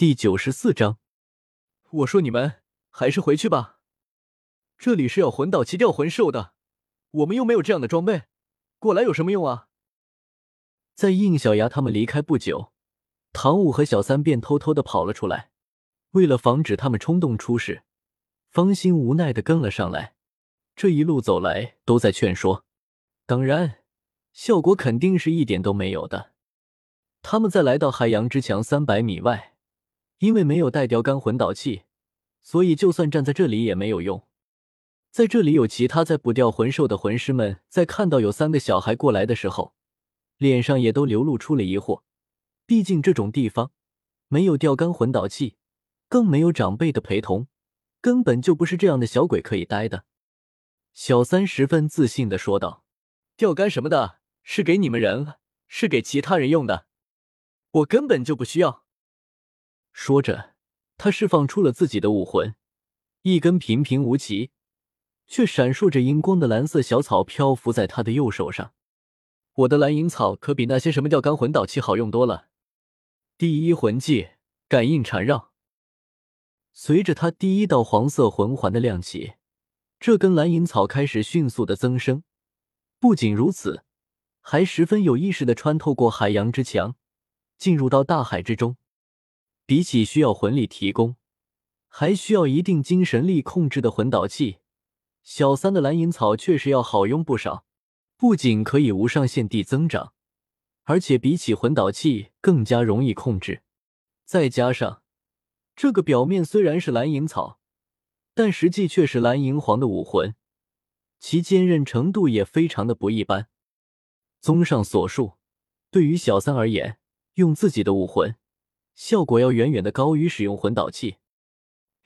第九十四章，我说你们还是回去吧，这里是要魂导器吊魂兽的，我们又没有这样的装备，过来有什么用啊？在应小牙他们离开不久，唐五和小三便偷偷的跑了出来。为了防止他们冲动出事，方心无奈的跟了上来。这一路走来都在劝说，当然，效果肯定是一点都没有的。他们在来到海洋之墙三百米外。因为没有带钓竿魂导器，所以就算站在这里也没有用。在这里有其他在捕钓魂兽的魂师们，在看到有三个小孩过来的时候，脸上也都流露出了疑惑。毕竟这种地方没有钓竿魂导器，更没有长辈的陪同，根本就不是这样的小鬼可以待的。小三十分自信的说道：“钓竿什么的，是给你们人，是给其他人用的，我根本就不需要。”说着，他释放出了自己的武魂，一根平平无奇却闪烁着荧光的蓝色小草漂浮在他的右手上。我的蓝银草可比那些什么钓竿魂导器好用多了。第一魂技感应缠绕，随着他第一道黄色魂环的亮起，这根蓝银草开始迅速的增生。不仅如此，还十分有意识的穿透过海洋之墙，进入到大海之中。比起需要魂力提供，还需要一定精神力控制的魂导器，小三的蓝银草确实要好用不少。不仅可以无上限地增长，而且比起魂导器更加容易控制。再加上这个表面虽然是蓝银草，但实际却是蓝银皇的武魂，其坚韧程度也非常的不一般。综上所述，对于小三而言，用自己的武魂。效果要远远的高于使用魂导器。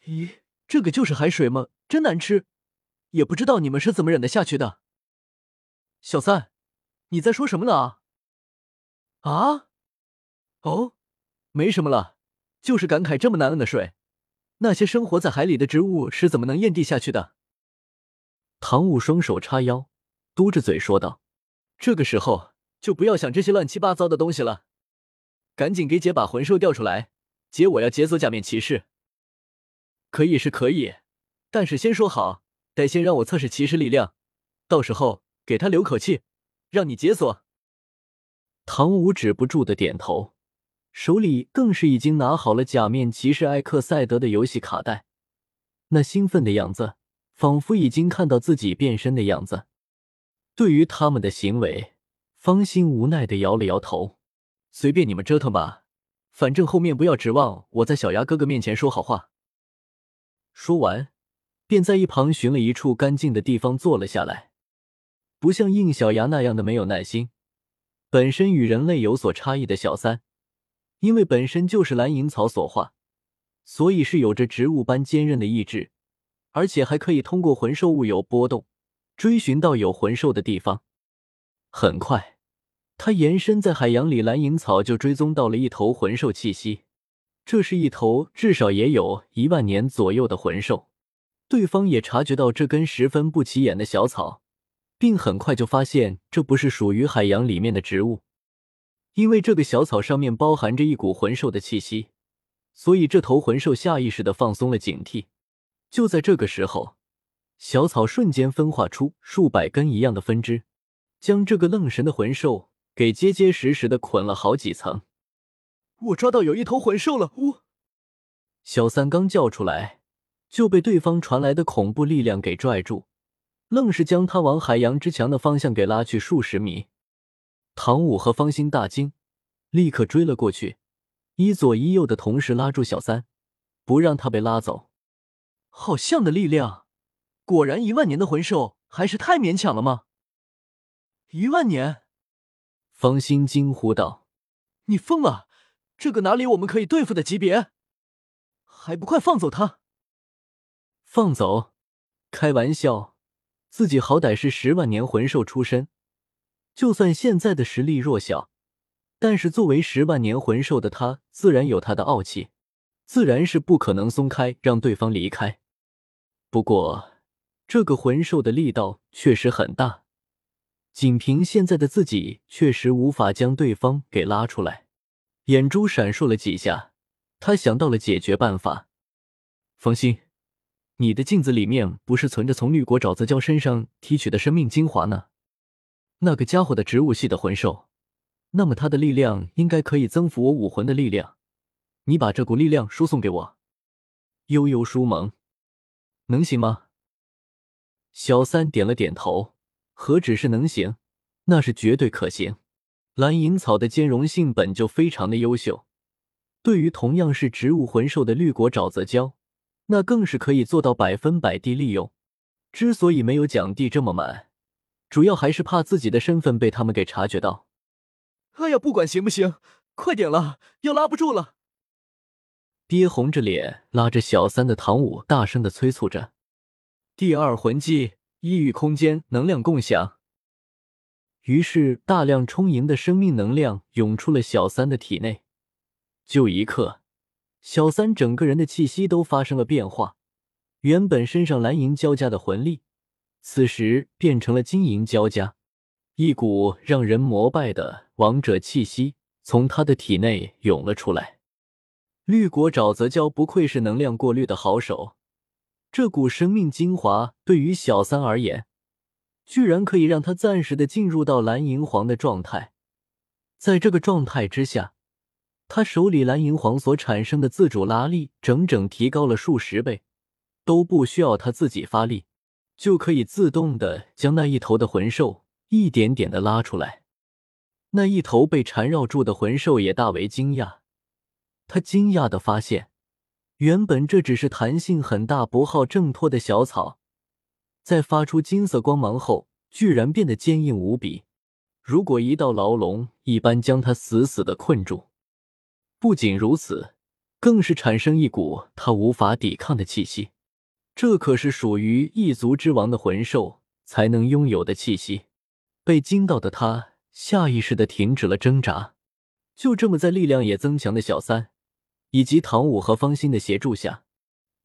咦，这个就是海水吗？真难吃，也不知道你们是怎么忍得下去的。小三，你在说什么呢？啊？哦，没什么了，就是感慨这么难摁的水，那些生活在海里的植物是怎么能咽地下去的？唐舞双手叉腰，嘟着嘴说道：“这个时候就不要想这些乱七八糟的东西了。”赶紧给姐把魂兽调出来，姐我要解锁假面骑士。可以是可以，但是先说好，得先让我测试骑士力量，到时候给他留口气，让你解锁。唐舞止不住的点头，手里更是已经拿好了假面骑士艾克赛德的游戏卡带，那兴奋的样子，仿佛已经看到自己变身的样子。对于他们的行为，方心无奈的摇了摇头。随便你们折腾吧，反正后面不要指望我在小牙哥哥面前说好话。说完，便在一旁寻了一处干净的地方坐了下来。不像应小牙那样的没有耐心，本身与人类有所差异的小三，因为本身就是蓝银草所化，所以是有着植物般坚韧的意志，而且还可以通过魂兽物有波动，追寻到有魂兽的地方。很快。他延伸在海洋里，蓝银草就追踪到了一头魂兽气息。这是一头至少也有一万年左右的魂兽。对方也察觉到这根十分不起眼的小草，并很快就发现这不是属于海洋里面的植物，因为这个小草上面包含着一股魂兽的气息，所以这头魂兽下意识的放松了警惕。就在这个时候，小草瞬间分化出数百根一样的分支，将这个愣神的魂兽。给结结实实的捆了好几层。我抓到有一头魂兽了！呜！小三刚叫出来，就被对方传来的恐怖力量给拽住，愣是将他往海洋之墙的方向给拉去数十米。唐舞和方心大惊，立刻追了过去，一左一右的同时拉住小三，不让他被拉走。好像的力量，果然一万年的魂兽还是太勉强了吗？一万年！方心惊呼道：“你疯了！这个哪里我们可以对付的级别？还不快放走他！”放走？开玩笑！自己好歹是十万年魂兽出身，就算现在的实力弱小，但是作为十万年魂兽的他，自然有他的傲气，自然是不可能松开让对方离开。不过，这个魂兽的力道确实很大。仅凭现在的自己，确实无法将对方给拉出来。眼珠闪烁了几下，他想到了解决办法。放心，你的镜子里面不是存着从绿果沼泽礁身上提取的生命精华呢？那个家伙的植物系的魂兽，那么他的力量应该可以增幅我武魂的力量。你把这股力量输送给我。悠悠书萌，能行吗？小三点了点头，何止是能行，那是绝对可行。蓝银草的兼容性本就非常的优秀，对于同样是植物魂兽的绿果沼泽蛟，那更是可以做到百分百地利用。之所以没有讲地这么满，主要还是怕自己的身份被他们给察觉到。哎呀，不管行不行，快点了，要拉不住了！憋红着脸拉着小三的唐舞大声的催促着。第二魂技：异域空间能量共享。于是，大量充盈的生命能量涌出了小三的体内。就一刻，小三整个人的气息都发生了变化。原本身上蓝银交加的魂力，此时变成了金银交加。一股让人膜拜的王者气息从他的体内涌了出来。绿果沼泽蛟不愧是能量过滤的好手，这股生命精华对于小三而言。居然可以让他暂时的进入到蓝银皇的状态，在这个状态之下，他手里蓝银皇所产生的自主拉力整整提高了数十倍，都不需要他自己发力，就可以自动的将那一头的魂兽一点点的拉出来。那一头被缠绕住的魂兽也大为惊讶，他惊讶的发现，原本这只是弹性很大、不好挣脱的小草。在发出金色光芒后，居然变得坚硬无比，如果一道牢笼一般将他死死的困住。不仅如此，更是产生一股他无法抵抗的气息，这可是属于异族之王的魂兽才能拥有的气息。被惊到的他下意识的停止了挣扎，就这么在力量也增强的小三以及唐舞和方心的协助下，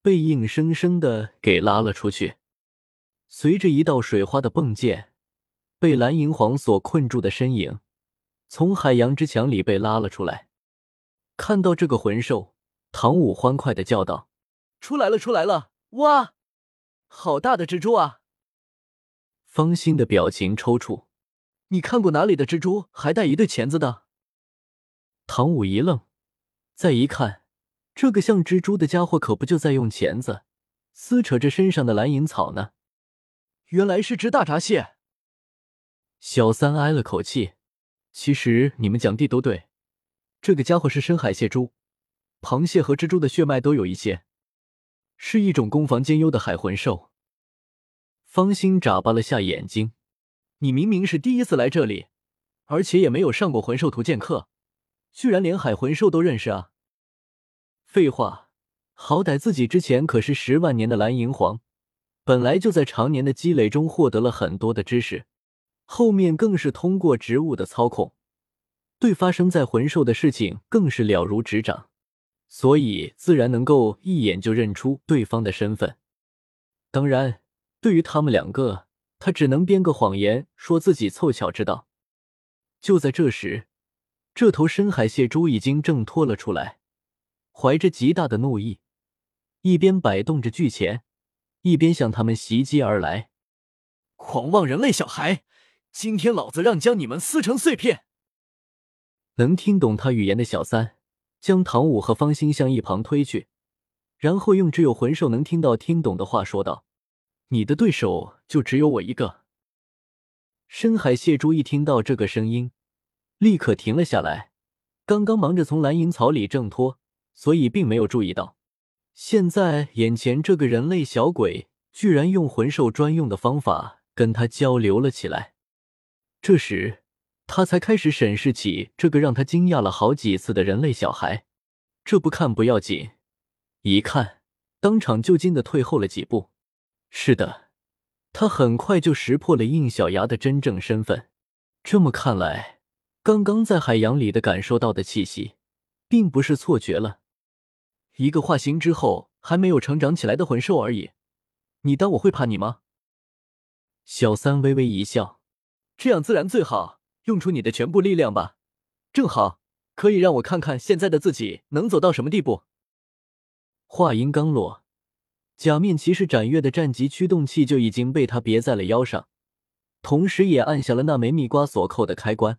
被硬生生的给拉了出去。随着一道水花的迸溅，被蓝银皇所困住的身影从海洋之墙里被拉了出来。看到这个魂兽，唐舞欢快的叫道：“出来了，出来了！哇，好大的蜘蛛啊！”方心的表情抽搐：“你看过哪里的蜘蛛还带一对钳子的？”唐舞一愣，再一看，这个像蜘蛛的家伙可不就在用钳子撕扯着身上的蓝银草呢？原来是只大闸蟹。小三挨了口气。其实你们讲的都对，这个家伙是深海蟹蛛，螃蟹和蜘蛛的血脉都有一些，是一种攻防兼优的海魂兽。方心眨巴了下眼睛：“你明明是第一次来这里，而且也没有上过魂兽图鉴课，居然连海魂兽都认识啊？”废话，好歹自己之前可是十万年的蓝银皇。本来就在常年的积累中获得了很多的知识，后面更是通过植物的操控，对发生在魂兽的事情更是了如指掌，所以自然能够一眼就认出对方的身份。当然，对于他们两个，他只能编个谎言，说自己凑巧知道。就在这时，这头深海蟹蛛已经挣脱了出来，怀着极大的怒意，一边摆动着巨钳。一边向他们袭击而来，狂妄人类小孩！今天老子让将你们撕成碎片！能听懂他语言的小三将唐舞和方心向一旁推去，然后用只有魂兽能听到、听懂的话说道：“你的对手就只有我一个。”深海蟹蛛一听到这个声音，立刻停了下来，刚刚忙着从蓝银草里挣脱，所以并没有注意到。现在眼前这个人类小鬼居然用魂兽专用的方法跟他交流了起来，这时他才开始审视起这个让他惊讶了好几次的人类小孩。这不看不要紧，一看当场就惊的退后了几步。是的，他很快就识破了应小牙的真正身份。这么看来，刚刚在海洋里的感受到的气息，并不是错觉了。一个化形之后还没有成长起来的魂兽而已，你当我会怕你吗？小三微微一笑，这样自然最好，用出你的全部力量吧，正好可以让我看看现在的自己能走到什么地步。话音刚落，假面骑士斩月的战级驱动器就已经被他别在了腰上，同时也按下了那枚蜜瓜锁扣的开关。